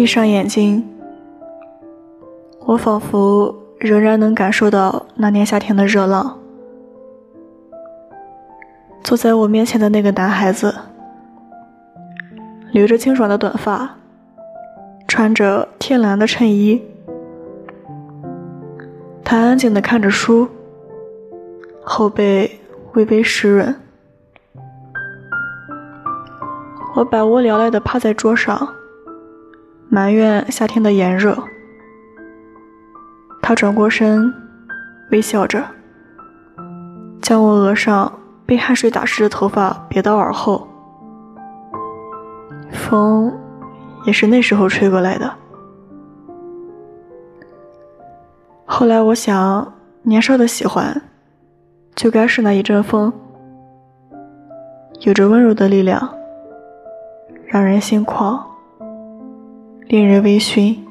闭上眼睛，我仿佛仍然能感受到那年夏天的热浪。坐在我面前的那个男孩子，留着清爽的短发，穿着天蓝的衬衣，他安静地看着书，后背微微湿润。我百无聊赖地趴在桌上，埋怨夏天的炎热。他转过身，微笑着，将我额上被汗水打湿的头发别到耳后。风也是那时候吹过来的。后来我想，年少的喜欢，就该是那一阵风，有着温柔的力量。让人心旷，令人微醺。